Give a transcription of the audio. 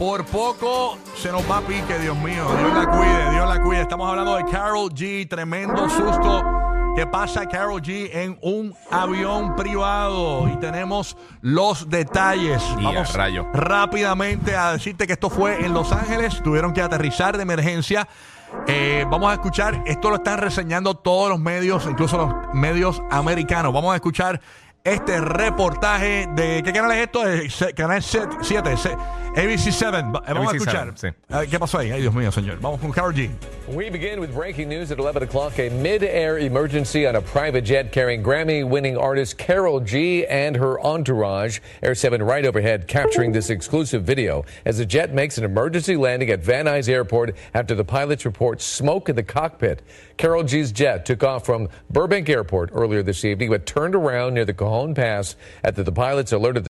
por poco se nos va a pique, Dios mío. Dios la cuide, Dios la cuide. Estamos hablando de Carol G. Tremendo susto que pasa Carol G en un avión privado. Y tenemos los detalles. Y Vamos rayo. rápidamente a decirte que esto fue en Los Ángeles. Tuvieron que aterrizar de emergencia. Eh, vamos a escuchar, esto lo están reseñando todos los medios, incluso los medios americanos. Vamos a escuchar este reportaje de. ¿Qué canal es esto? Eh, se- canal 7, ABC7. Va- eh, Vamos a ABC7, escuchar. sí. Ah, ¿Qué pasó ahí? Ay, Dios mío, señor. Vamos con Carol G. We begin with breaking news at 11 o'clock. A mid-air emergency on a private jet carrying Grammy-winning artist Carol G and her entourage. Air 7 right overhead capturing this exclusive video as the jet makes an emergency landing at Van Nuys Airport after the pilots report smoke in the cockpit. Carol G's jet took off from Burbank Airport earlier this evening but turned around near the Cajon Pass after the pilots alerted